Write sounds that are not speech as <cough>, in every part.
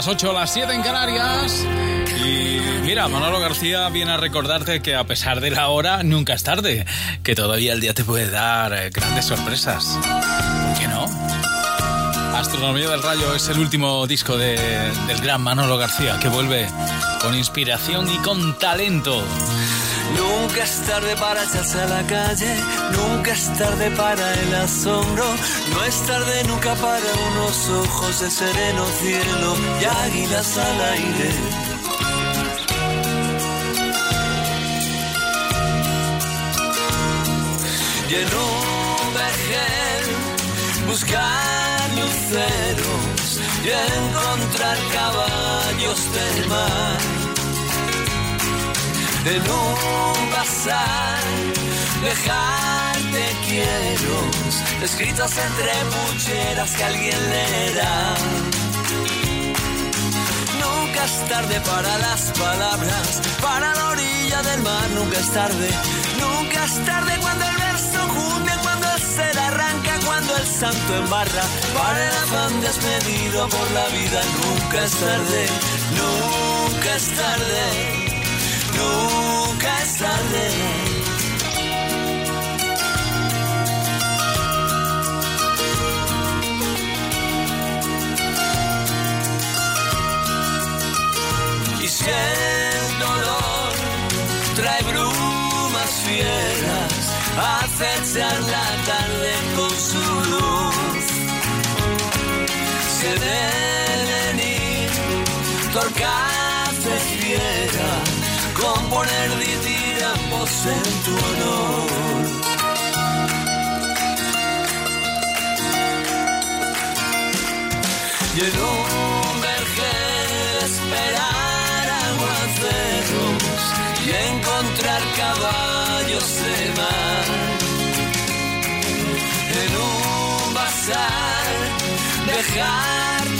Las 8 o las 7 en Canarias. Y mira, Manolo García viene a recordarte que a pesar de la hora, nunca es tarde. Que todavía el día te puede dar eh, grandes sorpresas. ¿Por qué no? Astronomía del Rayo es el último disco de, del gran Manolo García que vuelve con inspiración y con talento. Nunca es tarde para echarse a la calle, nunca es tarde para el asombro, no es tarde nunca para unos ojos de sereno cielo y águilas al aire. Y en un vergel buscar luceros y encontrar caballos del mar en un bazar, dejarte quiero, escritos entre pucheras que alguien leerá. Nunca es tarde para las palabras, para la orilla del mar, nunca es tarde, nunca es tarde cuando el verso junte, cuando el ser arranca, cuando el santo embarra, para el afán despedido por la vida, nunca es tarde, nunca es tarde nunca es tarde. Y si dolor trae brumas fieras, acechar la tarde con su luz. Se deben ir torcaces fieras componer diríamos en tu honor. Y en un vergel esperar aguaceros y encontrar caballos de mar. En un bazar quiero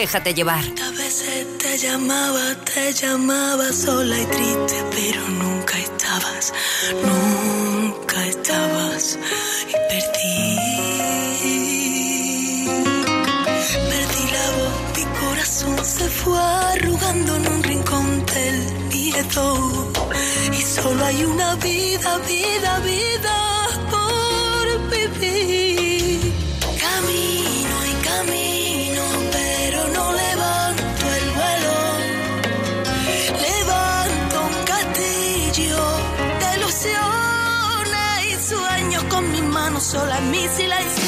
Déjate llevar. A veces te llamaba, te llamaba sola y triste, pero nunca estabas, nunca estabas y perdí. Perdí la voz, mi corazón se fue arrugando en un rincón del miedo. Y solo hay una vida, vida, vida por vivir. Sola en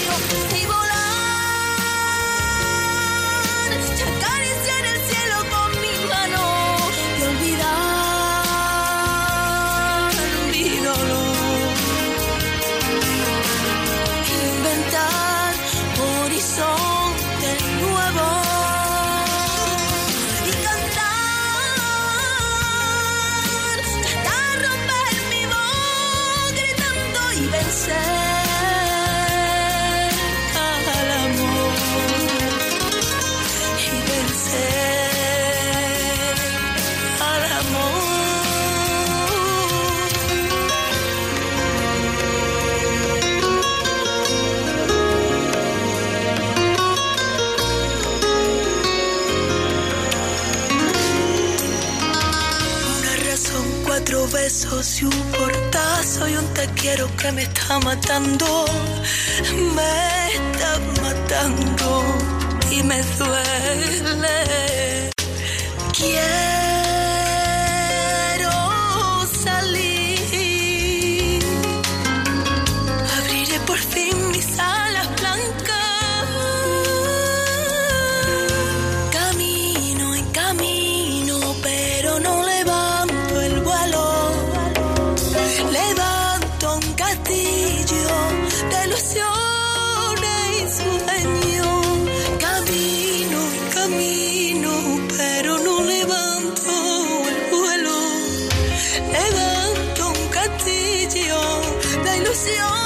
quiero que me está matando, me está matando y me duele. De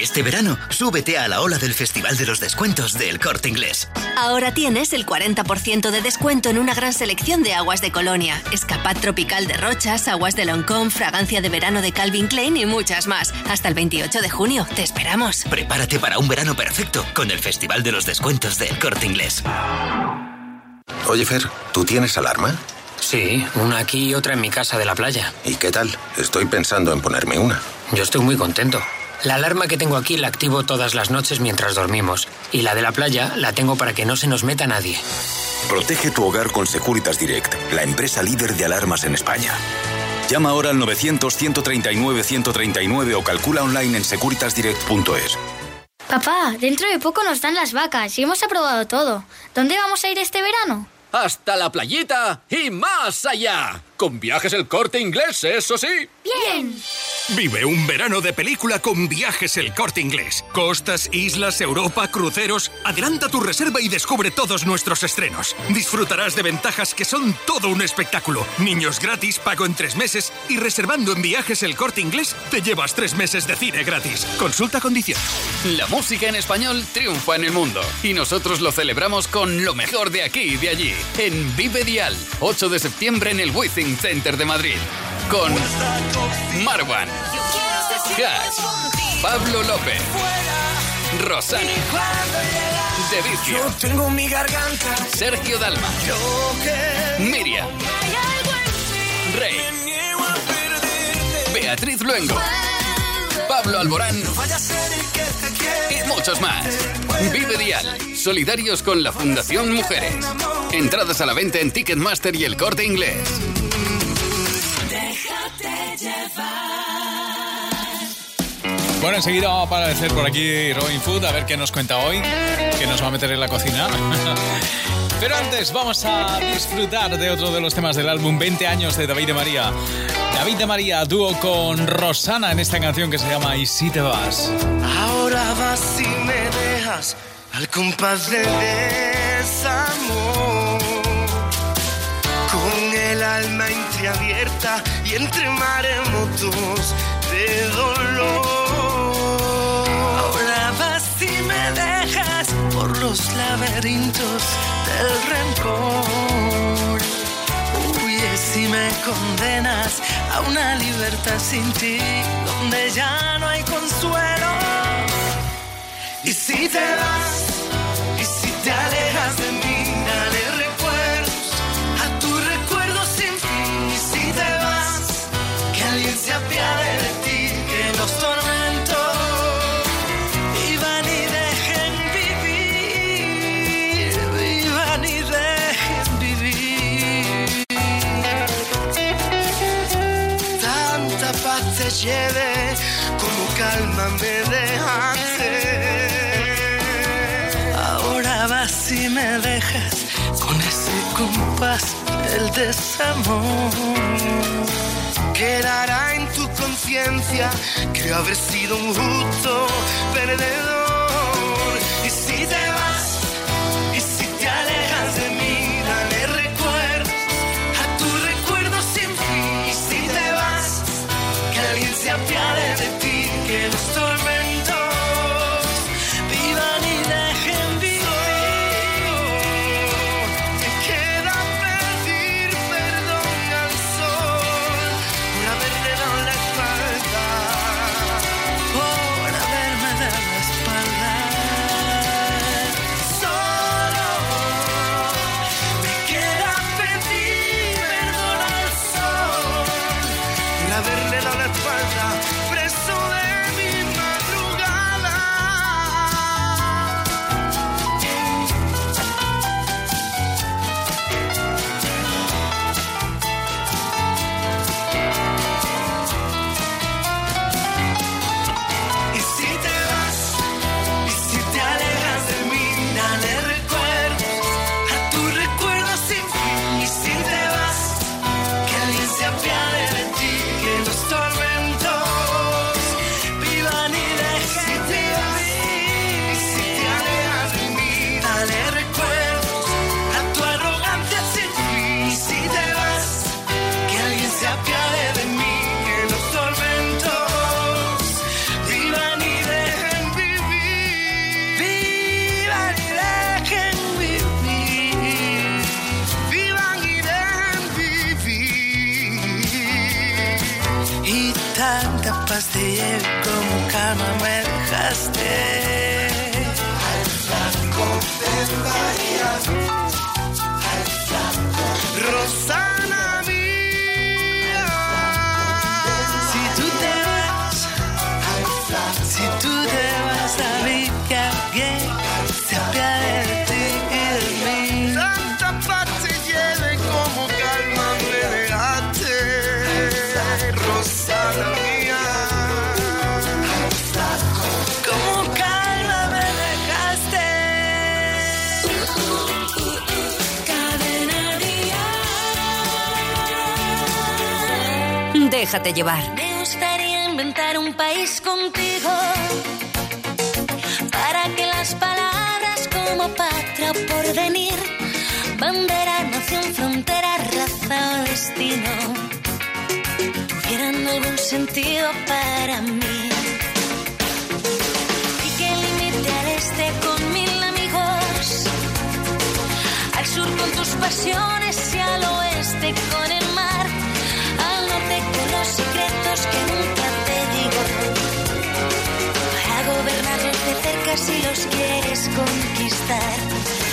Este verano, súbete a la ola del Festival de los Descuentos del Corte Inglés. Ahora tienes el 40% de descuento en una gran selección de aguas de Colonia, escapad tropical de Rochas, aguas de Loncón, fragancia de verano de Calvin Klein y muchas más. Hasta el 28 de junio, te esperamos. Prepárate para un verano perfecto con el Festival de los Descuentos del Corte Inglés. Oye, Fer, ¿tú tienes alarma? Sí, una aquí y otra en mi casa de la playa. ¿Y qué tal? Estoy pensando en ponerme una. Yo estoy muy contento. La alarma que tengo aquí la activo todas las noches mientras dormimos. Y la de la playa la tengo para que no se nos meta nadie. Protege tu hogar con Securitas Direct, la empresa líder de alarmas en España. Llama ahora al 900-139-139 o calcula online en securitasdirect.es. Papá, dentro de poco nos dan las vacas y hemos aprobado todo. ¿Dónde vamos a ir este verano? Hasta la playita y más allá. Con viajes el corte inglés, eso sí. Bien. Vive un verano de película con viajes el corte inglés. Costas, islas, Europa, cruceros. Adelanta tu reserva y descubre todos nuestros estrenos. Disfrutarás de ventajas que son todo un espectáculo. Niños gratis, pago en tres meses y reservando en viajes el corte inglés te llevas tres meses de cine gratis. Consulta condiciones. La música en español triunfa en el mundo y nosotros lo celebramos con lo mejor de aquí y de allí. En Vive Dial, 8 de septiembre en el Wizzing Center de Madrid. Con Marwan, Cash, Pablo López, Rosana, De tengo mi garganta. Sergio Dalma, Miriam, Rey, Beatriz Luengo. Pablo Alborán y muchos más. Vive Dial, solidarios con la Fundación Mujeres. Entradas a la venta en Ticketmaster y el corte inglés. Bueno, enseguida vamos a aparecer por aquí Robin Food a ver qué nos cuenta hoy, que nos va a meter en la cocina. <laughs> Pero antes vamos a disfrutar de otro de los temas del álbum 20 años de David de María. David de María, dúo con Rosana en esta canción que se llama Y si te vas. Ahora vas y me dejas al compás del desamor. Alma entreabierta y entre maremotos de dolor. Ahora vas y me dejas por los laberintos del rencor. Huyes y me condenas a una libertad sin ti, donde ya no hay consuelo. Y si te vas, como calma me dejaste. Ahora vas y me dejas con ese compás del desamor. Quedará en tu conciencia que habré sido un justo perdedor. Y si Déjate llevar. Me gustaría inventar un país contigo para que las palabras como patria o porvenir, bandera, nación, frontera, raza o destino tuvieran algún sentido para mí. Si los quieres conquistar.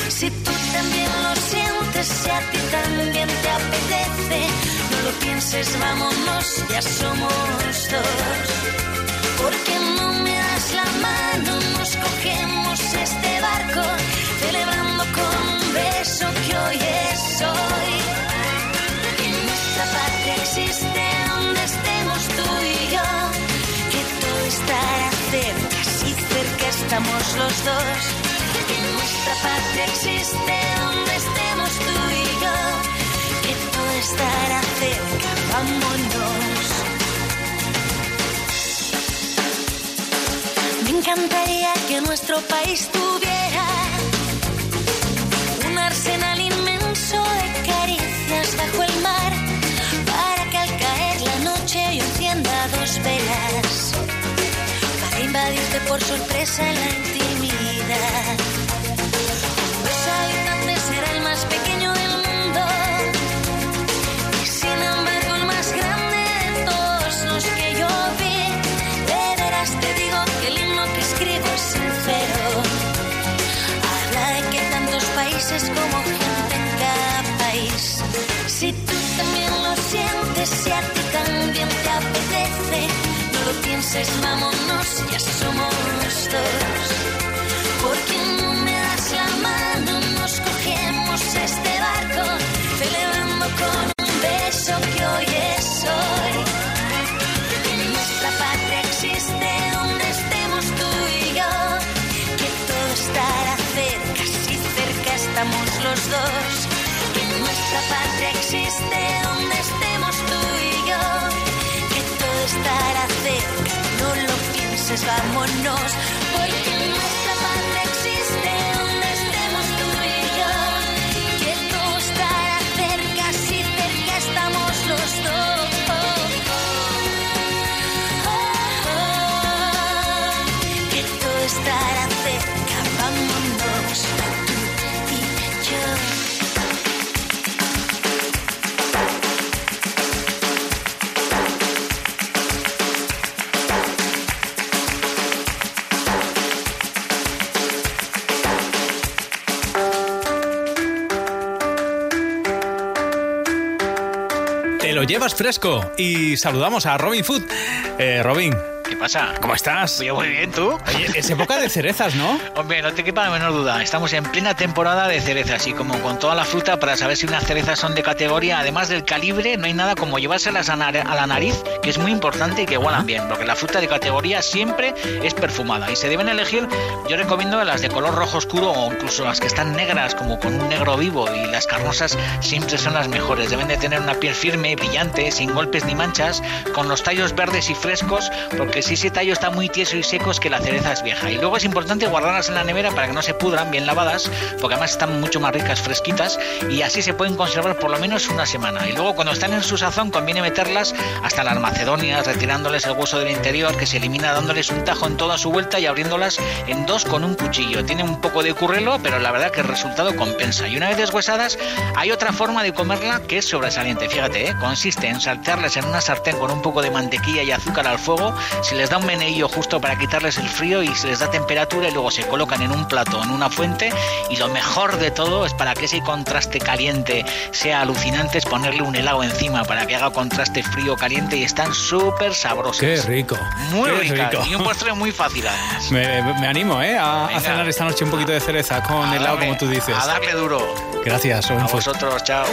Si tú también lo sientes, si a ti también te apetece, no lo pienses, vámonos, ya somos dos. Porque no me das la mano, estamos los dos. Que nuestra patria existe donde estemos tú y yo, que todo estará cerca, vámonos. Me encantaría que nuestro país tuviera invadirte por sorpresa en la intimidad. Los habitantes será el más pequeño del mundo y sin embargo el más grande de todos los que yo vi. De veras te digo que el himno que escribo es sincero. Habla de que tantos países como gente en cada país. Si tú también lo sientes, si a ti también te apetece, vámonos, ya somos dos. Porque no me das la mano, nos cogemos este barco, celebrando con pienses, vámonos, fresco y saludamos a Robin Food. Eh, Robin, ¿Qué pasa? ¿cómo estás? Yo muy bien, ¿tú? Oye, es época de cerezas, ¿no? <laughs> Hombre, no te quepa la menor duda. Estamos en plena temporada de cerezas y como con toda la fruta para saber si unas cerezas son de categoría, además del calibre, no hay nada como llevárselas a, nar- a la nariz, que es muy importante y que huelan bien, porque la fruta de categoría siempre es perfumada y se deben elegir, yo recomiendo las de color rojo oscuro o incluso las que están negras como con un negro vivo y las carnosas siempre son las mejores. Deben de tener una piel firme, brillante, sin golpes ni manchas, con los tallos verdes y frescos, porque si ese tallo está muy tieso y seco es que la cereza es vieja. Y luego es importante guardarlas en la nevera para que no se pudran, bien lavadas, porque además están mucho más ricas, fresquitas, y así se pueden conservar por lo menos una semana. Y luego cuando están en su sazón conviene meterlas hasta las macedonias, retirándoles el hueso del interior, que se elimina dándoles un tajo en toda su vuelta y abriéndolas en dos con un cuchillo. Tiene un poco de currelo, pero la verdad que el resultado compensa. Y una vez deshuesadas, hay otra forma de comerla que es sobresaliente. Fíjate, ¿eh? consiste en saltearles en una sartén con un poco de mantequilla y azúcar al fuego, se les da un meneillo justo para quitarles el frío y se les da temperatura y luego se colocan en un plato, en una fuente y lo mejor de todo es para que ese contraste caliente sea alucinante es ponerle un helado encima para que haga contraste frío-caliente y están súper sabrosos. Qué rico. Muy qué rico. Y un postre muy fácil. Me, me, animo, ¿eh? A, a, cenar esta noche un poquito de cereza con a helado, darle, como tú dices. A darle duro. Gracias, A vosotros, chao.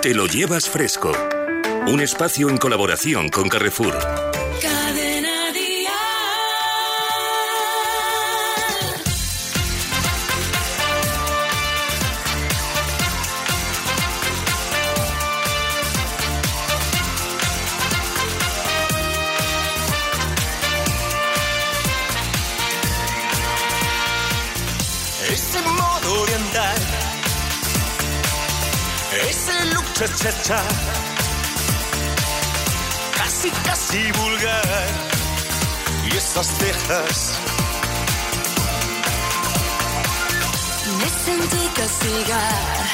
Te lo llevas fresco. Un espacio en colaboración con Carrefour. Cha casi casi vulgar, y esas cejas. Me sentí castigar.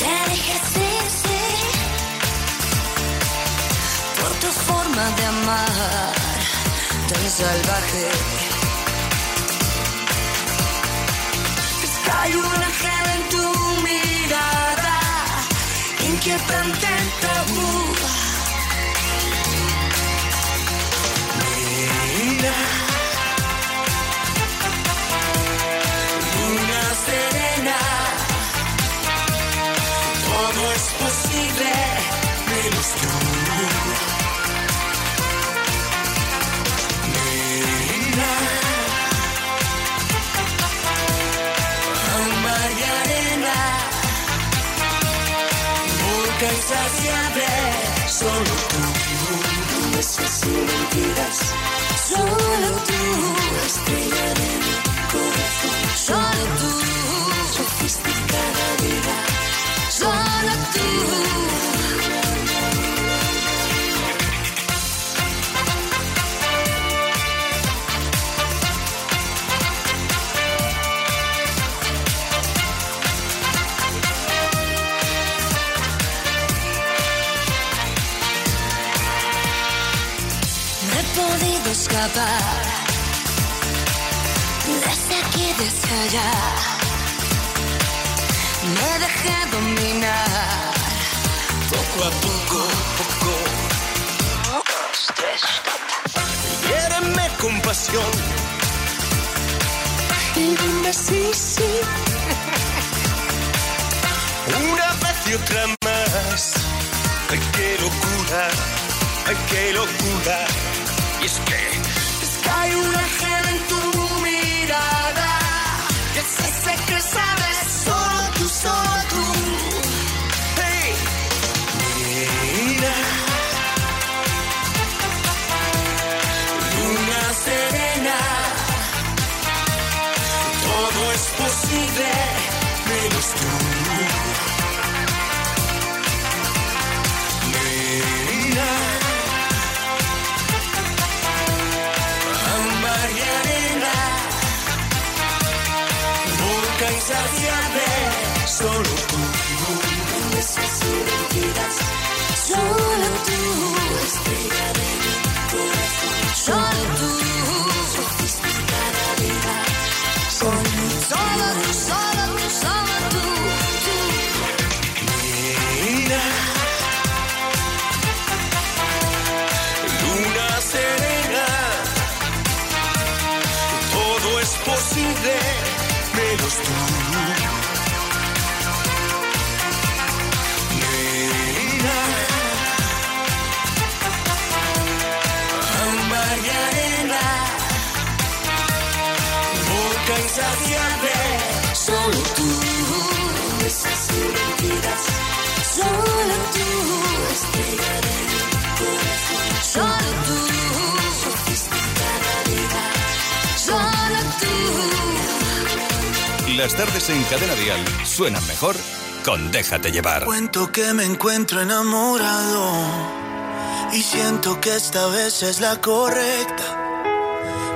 Te dije sí, sí. Por tu forma de amar, tan salvaje. Es que hay un inquietante tabú. Mira. Luna serena, todo es posible, menos tú. Insaciable, solo tú. Promesas y mentiras, solo tú. Estrella de mi corazón, solo tú. Desde aquí, desde allá. Me dejé dominar Poco a poco, poco. Hiéreme con pasión. y dime sí, sí. Una vez y otra más. Ay, qué locura. Ay, qué locura. Y Es que hay un Insaciable, solo tú. Solo tú. Solo tú. Solo tú. Solo tú. Las tardes en Cadena Dial suenan mejor con Déjate llevar. Cuento que me encuentro enamorado y siento que esta vez es la correcta.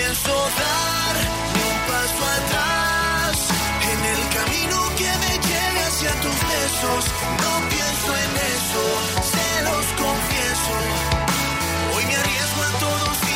Pienso dar ni un paso atrás en el camino que me lleve hacia tus besos. No pienso en eso, se los confieso. Hoy me arriesgo a todo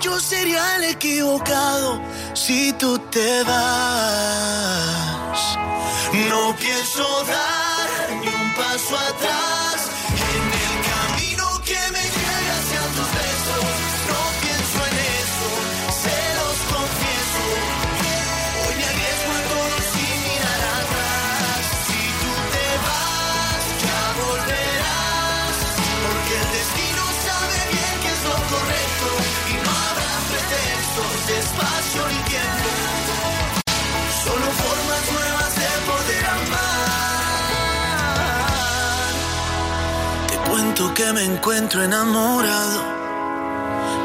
yo sería el equivocado si tú te vas. No pienso dar ni un paso atrás me encuentro enamorado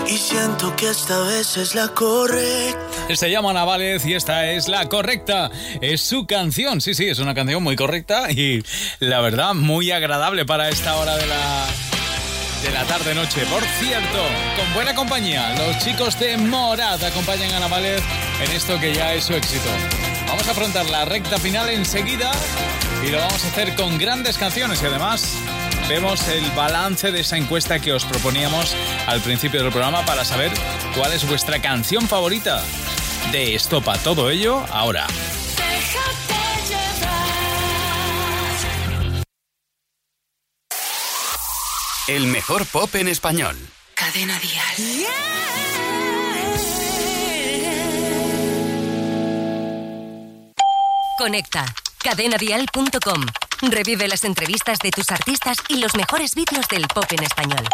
y siento que esta vez es la correcta. Se llama Ana Vález y esta es la correcta. Es su canción. Sí, sí, es una canción muy correcta y la verdad muy agradable para esta hora de la de la tarde noche. Por cierto, con buena compañía, los chicos de Morad acompañan a Ana Vález en esto que ya es su éxito. Vamos a afrontar la recta final enseguida y lo vamos a hacer con grandes canciones y además vemos el balance de esa encuesta que os proponíamos al principio del programa para saber cuál es vuestra canción favorita de Estopa. Todo ello ahora. El mejor pop en español. Cadena Dial. Conecta. Cadenadial.com. Revive las entrevistas de tus artistas y los mejores vídeos del pop en español.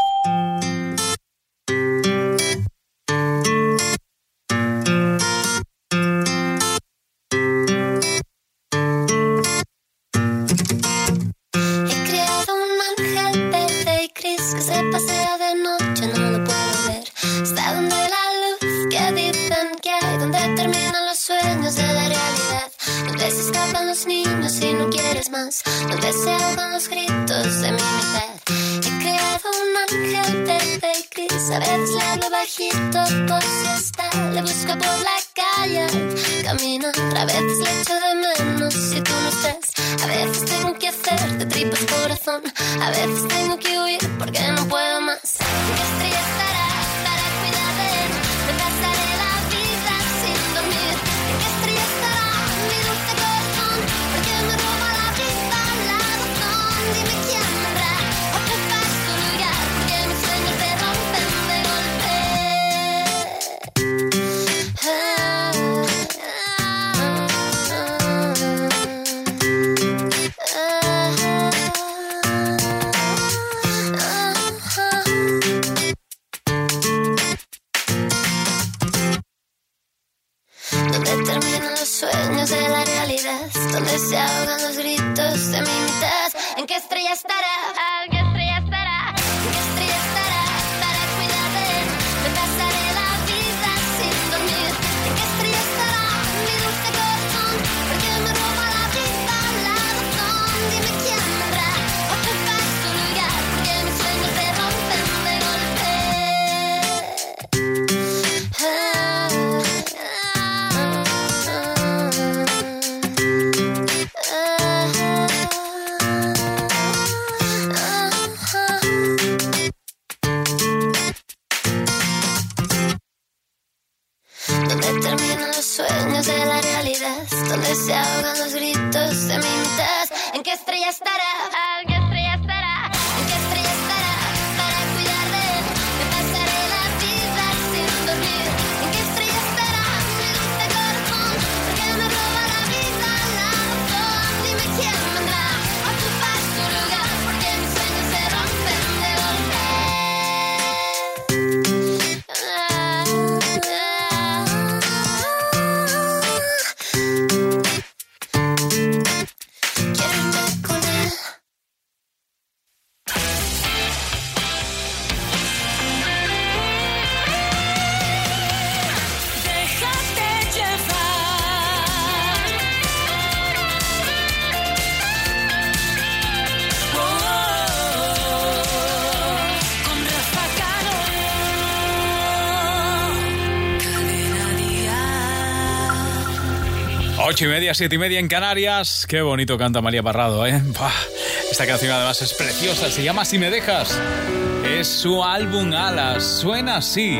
sean con los gritos de mi mitad. He creado un ángel verde y gris, a veces le hablo bajito por si está, le busco por la calle, camino, otra vez le echo de menos si tú no estás. A veces tengo que hacer de tripas corazón, a veces tengo que huir porque no puedo más. de la realidad, donde se ahogan los gritos de mi mitad. ¿En qué estrella estará? Ocho y media, siete y media en Canarias. Qué bonito canta María Parrado, ¿eh? Esta canción además es preciosa, se llama Si me dejas. Es su álbum Alas, suena así.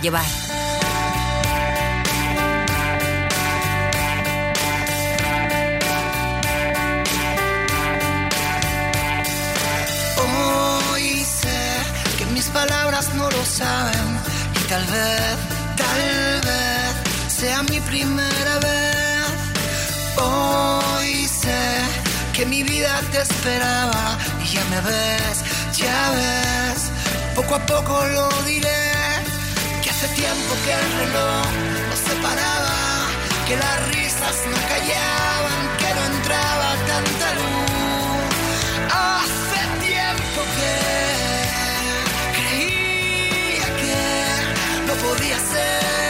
Llevar. Hoy sé que mis palabras no lo saben y tal vez, tal vez sea mi primera vez. Hoy sé que mi vida te esperaba y ya me ves, ya ves, poco a poco lo diré Hace tiempo que el reloj nos separaba, que las risas no callaban, que no entraba tanta luz. Hace tiempo que creía que no podía ser.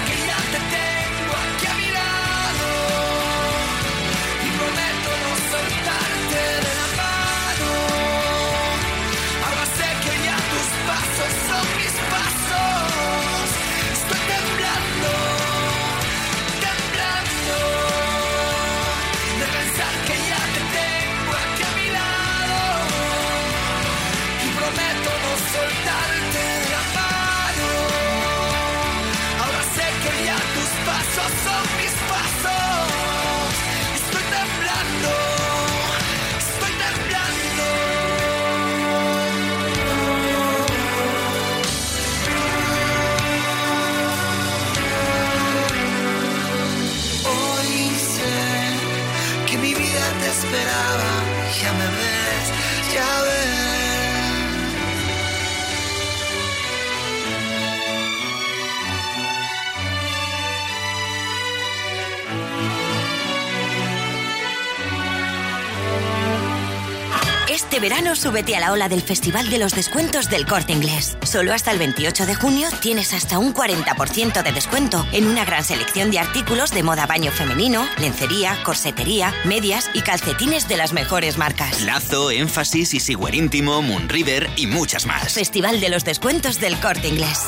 verano súbete a la ola del Festival de los Descuentos del Corte Inglés. Solo hasta el 28 de junio tienes hasta un 40% de descuento en una gran selección de artículos de moda baño femenino, lencería, corsetería, medias y calcetines de las mejores marcas. Lazo, Énfasis, Easywear Íntimo, Moonriver y muchas más. Festival de los Descuentos del Corte Inglés.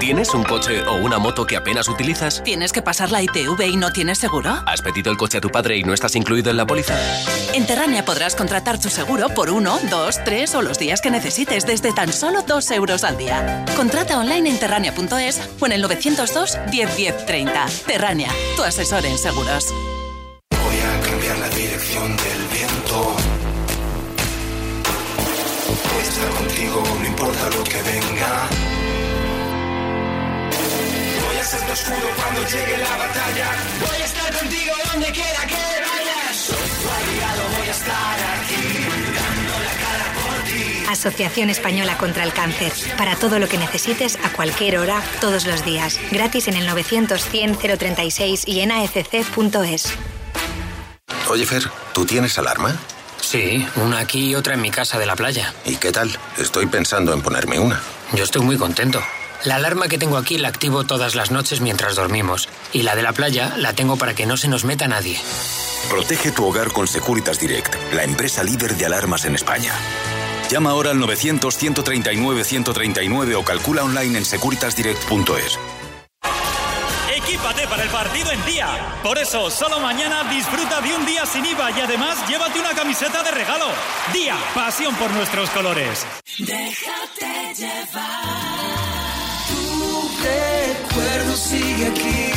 ¿Tienes un coche o una moto que apenas utilizas? ¿Tienes que pasar la ITV y no tienes seguro? ¿Has pedido el coche a tu padre y no estás incluido en la póliza? En Terrania podrás contratar tu seguro por uno dos, tres o los días que necesites desde tan solo dos euros al día. Contrata online en terrania.es o en el 902 10 10 30. Terrania, tu asesor en seguros. Voy a cambiar la dirección del viento. Esta estar contigo, no importa lo que venga. Voy a tu escudo cuando llegue la batalla. Voy a estar contigo donde quiera que vayas. Soy tu aliado, voy a estar aquí, Asociación Española contra el Cáncer. Para todo lo que necesites, a cualquier hora, todos los días. Gratis en el 900-100-036 y en afc.es. Oye, Fer, ¿tú tienes alarma? Sí, una aquí y otra en mi casa de la playa. ¿Y qué tal? Estoy pensando en ponerme una. Yo estoy muy contento. La alarma que tengo aquí la activo todas las noches mientras dormimos. Y la de la playa la tengo para que no se nos meta nadie. Protege tu hogar con Securitas Direct, la empresa líder de alarmas en España. Llama ahora al 900-139-139 o calcula online en securitasdirect.es. Equípate para el partido en día. Por eso, solo mañana disfruta de un día sin IVA y además llévate una camiseta de regalo. Día, pasión por nuestros colores. Déjate llevar. Tu recuerdo sigue aquí.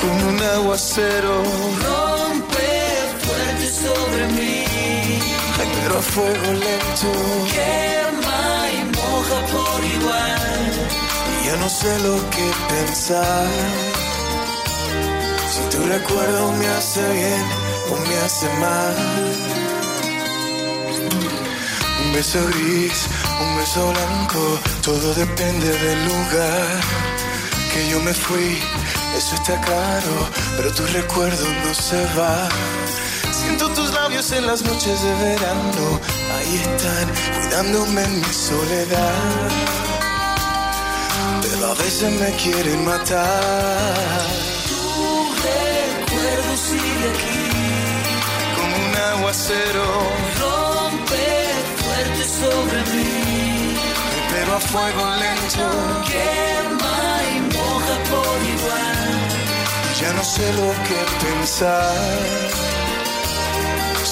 Como un aguacero. Rompe fuerte sobre mí. Pero a fuego lento. Quema y moja por igual. Y ya no sé lo que pensar. Si tu recuerdo me hace bien o me hace mal. Un beso gris, un beso blanco, todo depende del lugar que yo me fui. Eso está claro, pero tu recuerdo no se va. Siento tus labios en las noches de verano, ahí están, cuidándome en mi soledad. Pero a veces me quieren matar. Tu recuerdo sigue aquí, como un aguacero. Rompe fuerte sobre mí, pero a fuego lento. Quema y moja por igual. Ya no sé lo que pensar.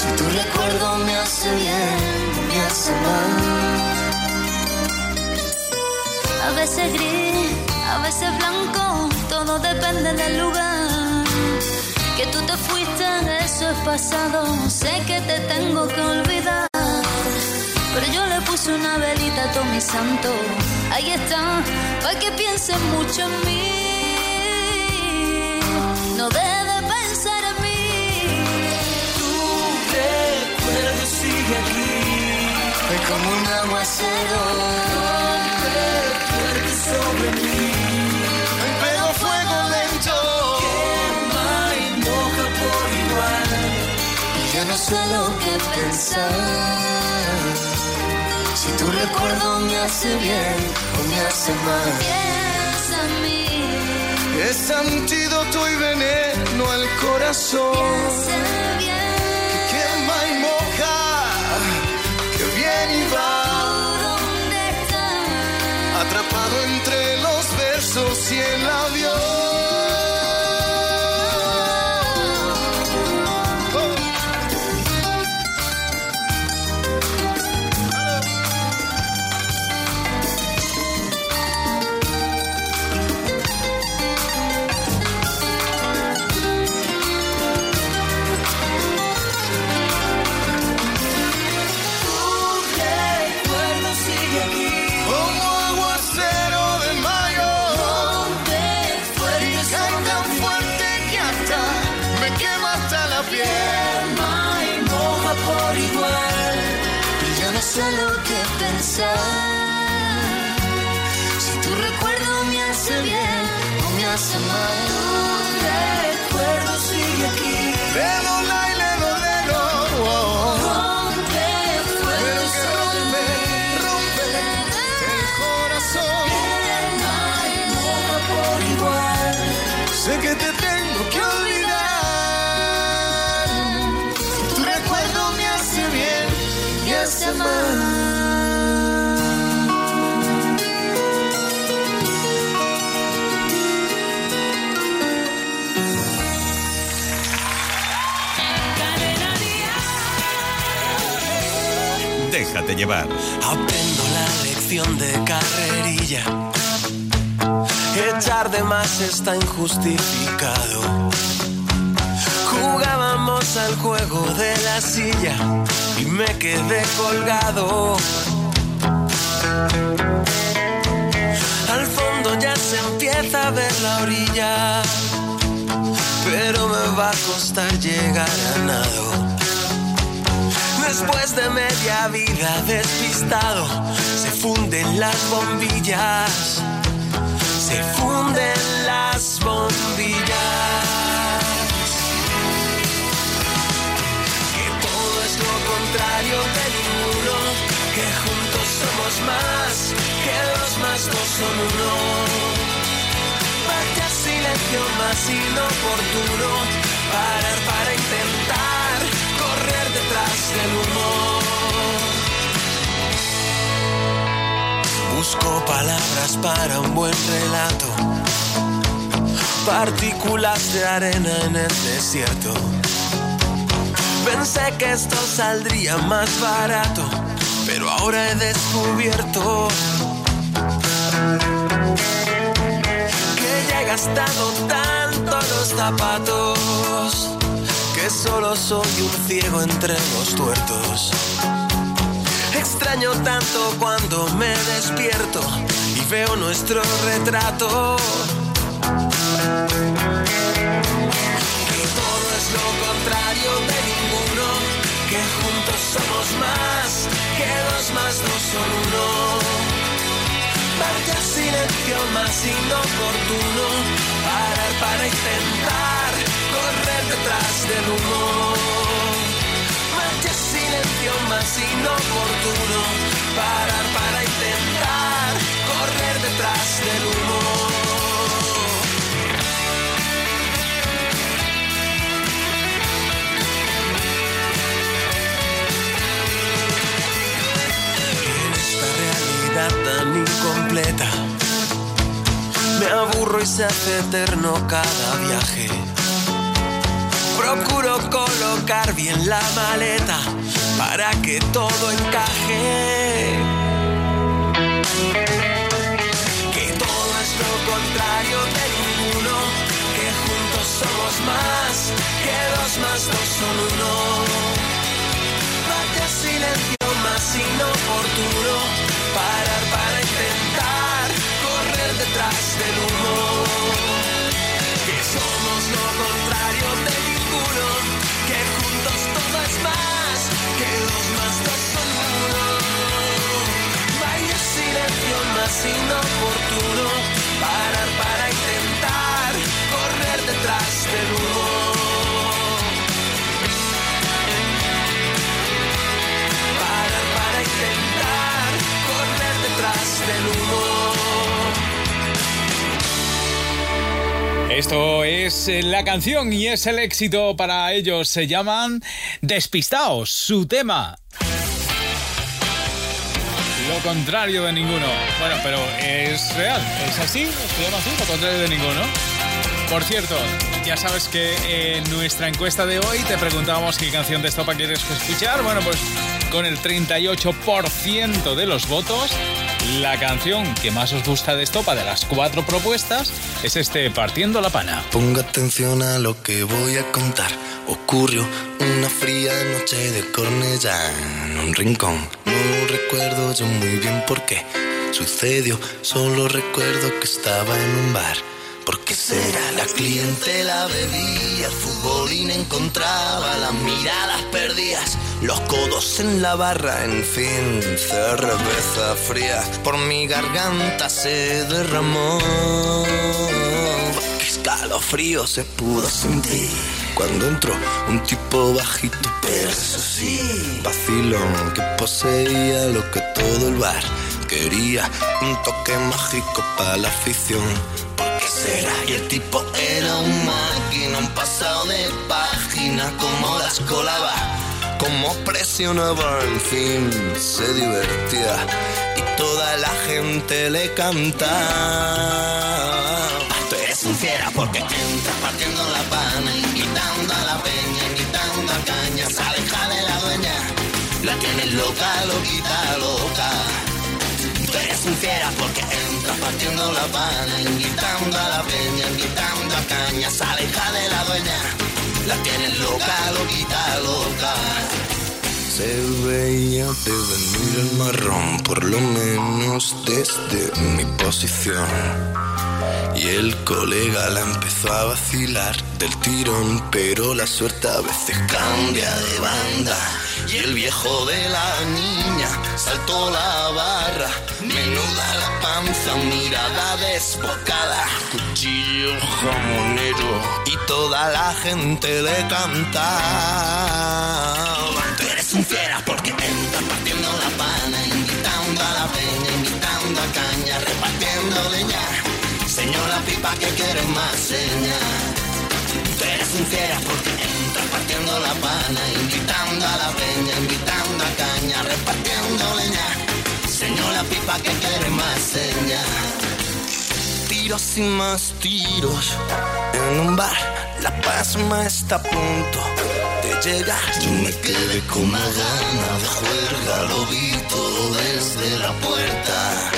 Si tu recuerdo me hace bien me hace mal. A veces gris, a veces blanco, todo depende del lugar. Que tú te fuiste, eso es pasado. Sé que te tengo que olvidar. Pero yo le puse una velita a todo mi santo. Ahí está, para que piensen mucho en mí. Sigue aquí, es como un aguacero. Rompe fuerte sobre mí, pero a fuego lento. Quema y moja por igual. Y ya no sé lo que pensar. Si tu recuerdo me hace bien o me hace mal. Piensa en mí. Es antídoto y veneno al corazón. Que Atrapado entre los versos y el Tu Y ya no sé lo que pensar. Si tu recuerdo me hace bien o me hace mal. Tu recuerdo sigue aquí. Aprendo la lección de carrerilla. Echar de más está injustificado. Jugábamos al juego de la silla y me quedé colgado. Al fondo ya se empieza a ver la orilla, pero me va a costar llegar a nado. Después de media vida despistado, se funden las bombillas, se funden las bombillas. Que todo es lo contrario de ninguno, que juntos somos más, que dos más dos son uno. Vaya silencio más inoportuno, parar para intentar correr detrás del humo. Busco palabras para un buen relato, partículas de arena en el desierto. Pensé que esto saldría más barato, pero ahora he descubierto que ya he gastado tanto los zapatos que solo soy un ciego entre los tuertos. Extraño tanto cuando me despierto y veo nuestro retrato. Que todo es lo contrario de ninguno, que juntos somos más, que dos más dos son uno. Vaya silencio más inoportuno, parar para intentar detrás del humo. Vaya silencio más inoportuno, parar para intentar correr detrás del humo. En esta realidad tan incompleta, me aburro y se hace eterno cada viaje. Procuro colocar bien la maleta para que todo encaje. Que todo es lo contrario de ninguno, que juntos somos más, que dos más dos son uno. Esto es eh, la canción y es el éxito para ellos. Se llaman Despistaos, su tema. Lo contrario de ninguno. Bueno, pero es real, es así, lo contrario de ninguno. Por cierto, ya sabes que en nuestra encuesta de hoy te preguntábamos qué canción de estopa quieres escuchar. Bueno, pues con el 38% de los votos, la canción que más os gusta de estopa de las cuatro propuestas es este Partiendo la Pana. Ponga atención a lo que voy a contar. Ocurrió una fría noche de Cornellá en un rincón. No recuerdo yo muy bien por qué sucedió. Solo recuerdo que estaba en un bar. Porque será la clientela bebía, el futbolín encontraba las miradas perdidas, los codos en la barra, en fin, cerveza fría. Por mi garganta se derramó. Qué escalofrío se pudo sentir cuando entró un tipo bajito, pero eso sí, vacilón que poseía lo que todo el bar quería, un toque mágico para la afición. ¿Por qué será? Y el tipo era un máquina, un pasado de página, como las colaba, como presionaba, en fin, se divertía y toda la gente le cantaba. Tú eres un fiera porque entras partiendo la pana, invitando a la peña, invitando a caña, se aleja de la dueña, la tienes loca, loquita, loca. Tú eres un fiera porque entras partiendo la pana, invitando a la peña, invitando a caña, se aleja de la dueña, la tienes loca, loquita, loca. Se veía de venir el marrón, por lo menos desde mi posición. Y el colega la empezó a vacilar del tirón, pero la suerte a veces cambia de banda. Y el viejo de la niña saltó la barra, menuda la panza, mirada desbocada, cuchillo jamonero y toda la gente le cantaba. Tú eres un fiera porque entras partiendo la pana, invitando a la peña, invitando a caña, repartiendo leña. Señora pipa que quieres más seña. Tú eres un fiera porque la pana, invitando a la peña, invitando a caña, repartiendo leña. Señora pipa que quieres más seña. Tiros y más tiros en un bar, la pasma está a punto de llegar. Yo me quedé con una gana de juerga, lo vi todo desde la puerta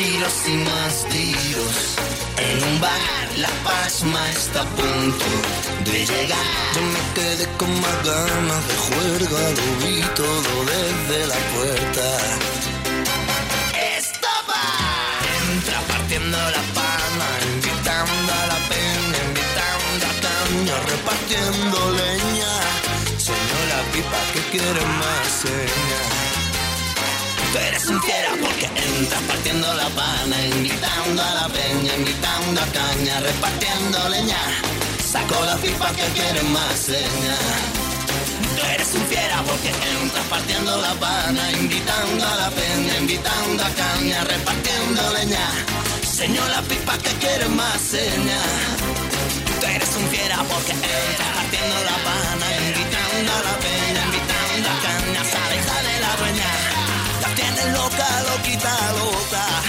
tiros y más tiros. En un bar, la pasma está a punto de llegar. Yo me quedé con más ganas de juerga, lo vi todo desde la puerta. ¡Estopa! Entra partiendo la pana, invitando a la peña, invitando a caña, repartiendo leña. Señora pipa que quiere más señas. Tú eres un fiera porque entras partiendo la pana, a caña, repartiendo leña. Saco la pipa que quiere más seña. Tú eres un fiera porque entras partiendo la pana, invitando a la peña, invitando a caña, repartiendo leña. Señor la pipa que quiere más seña. Tú eres un fiera porque entras partiendo la pana, invitando a la peña, invitando a caña, sale, sale la dueña. La tienes loca, loquita, loca.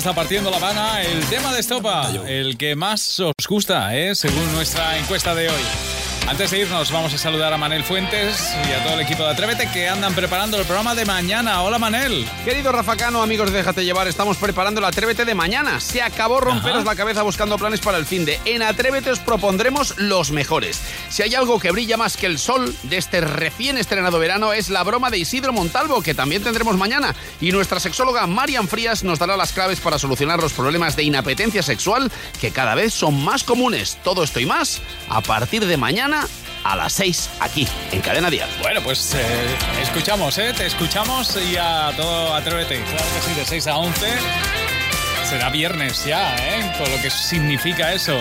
Está partiendo la Habana el tema de Estopa, el que más os gusta, ¿eh? según nuestra encuesta de hoy. Antes de irnos, vamos a saludar a Manel Fuentes y a todo el equipo de Atrévete que andan preparando el programa de mañana. Hola, Manel. Querido Rafa Cano, amigos de Déjate Llevar, estamos preparando el Atrévete de mañana. Se acabó romperos la cabeza buscando planes para el fin de. En Atrévete os propondremos los mejores. Si hay algo que brilla más que el sol de este recién estrenado verano es la broma de Isidro Montalvo, que también tendremos mañana. Y nuestra sexóloga Marian Frías nos dará las claves para solucionar los problemas de inapetencia sexual que cada vez son más comunes. Todo esto y más a partir de mañana a las 6 aquí en Cadena Dial. Bueno, pues eh, escuchamos, ¿eh? Te escuchamos y a todo Atrévete. Claro que sí, de 6 a 11. Será viernes ya, ¿eh? Lo que significa eso.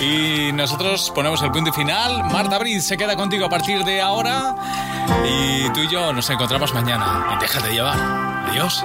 Y nosotros ponemos el punto final. Marta Briz se queda contigo a partir de ahora. Y tú y yo nos encontramos mañana. Y déjate llevar. Adiós.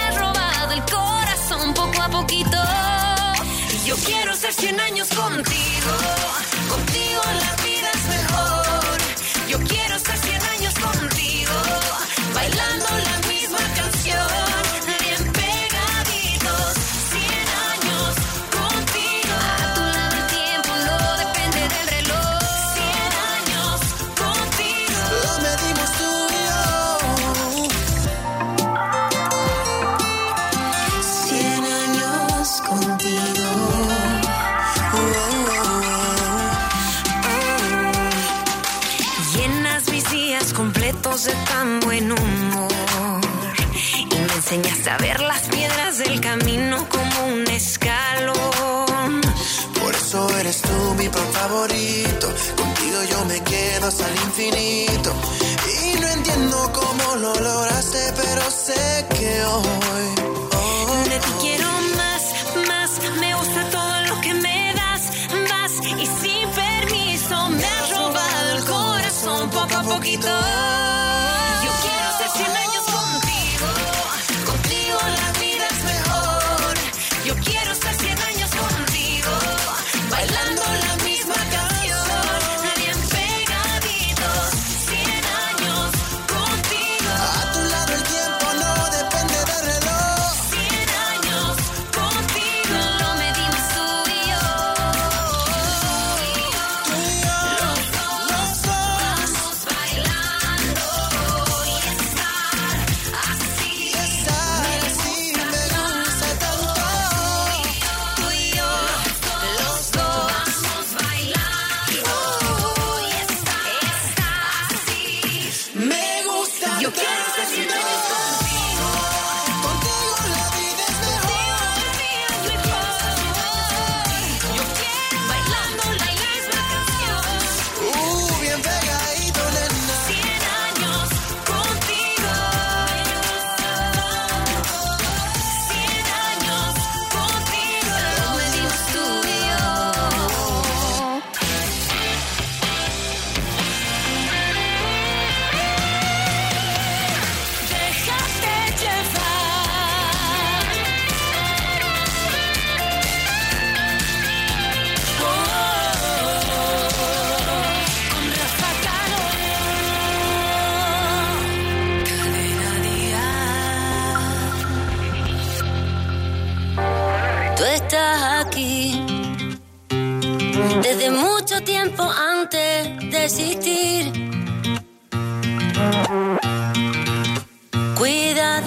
corazón poco a poquito. Y yo quiero ser 100 años contigo. Contigo eres tú mi pan favorito. Contigo yo me quedo hasta el infinito. Y no entiendo cómo lo lograste, pero sé que hoy. hoy De ti quiero más, más. Me gusta todo lo que me das, vas y sin permiso me has robado el corazón poco a poquito.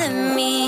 Cuida de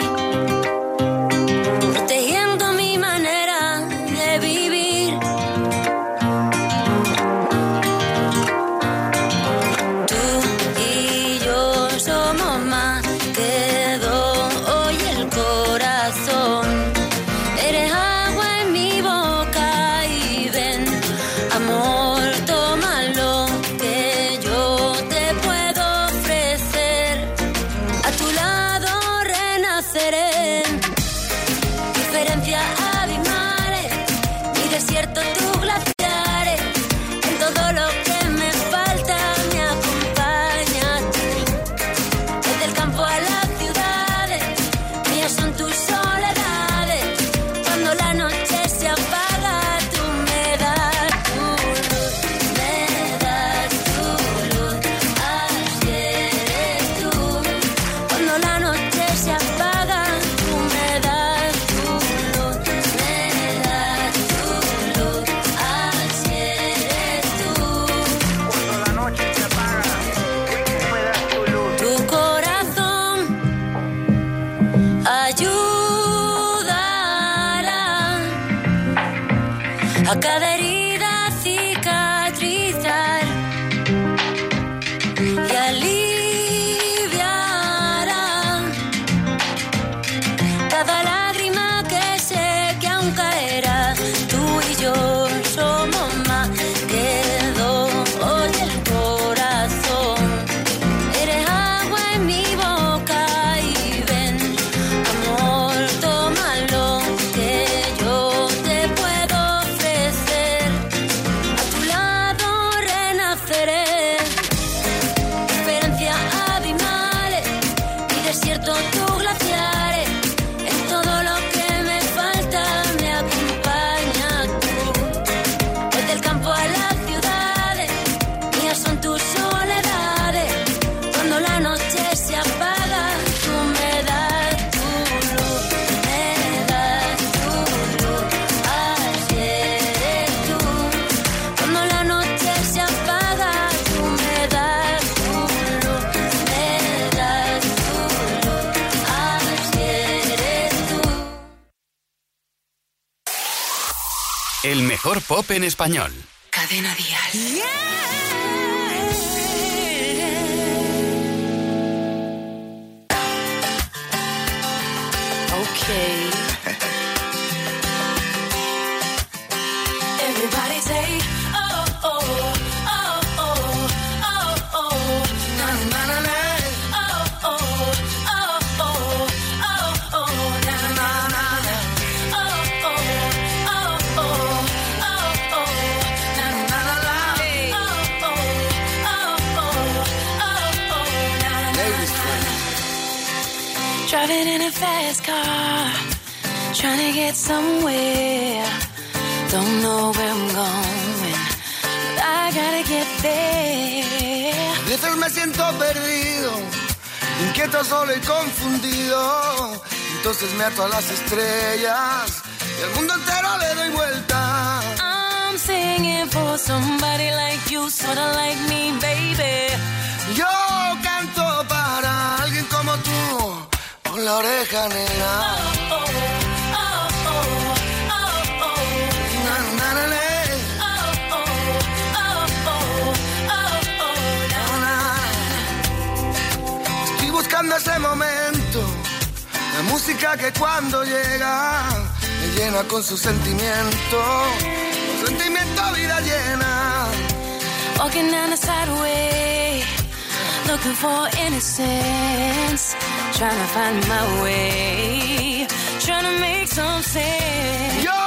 pop en español. Cadena Dial. Okay. Fast car, trying to get somewhere. Don't know where I'm going, but I gotta get there. A veces me siento perdido, inquieto, solo y confundido. Entonces me ato a las estrellas y al mundo entero le doy vuelta. I'm singing for somebody like you, sorta like me, baby. Yo canto para alguien como tú, la oreja negra. Oh, oh, oh, oh, oh, oh. Na, na, na, na. Oh, oh, oh, oh, oh, oh, na, na. Estoy buscando ese momento, la música que cuando llega me llena con su sentimiento, su sentimiento vida llena. Walking down the sideway, looking for innocence. Trying to find my way, trying to make some sense. Yo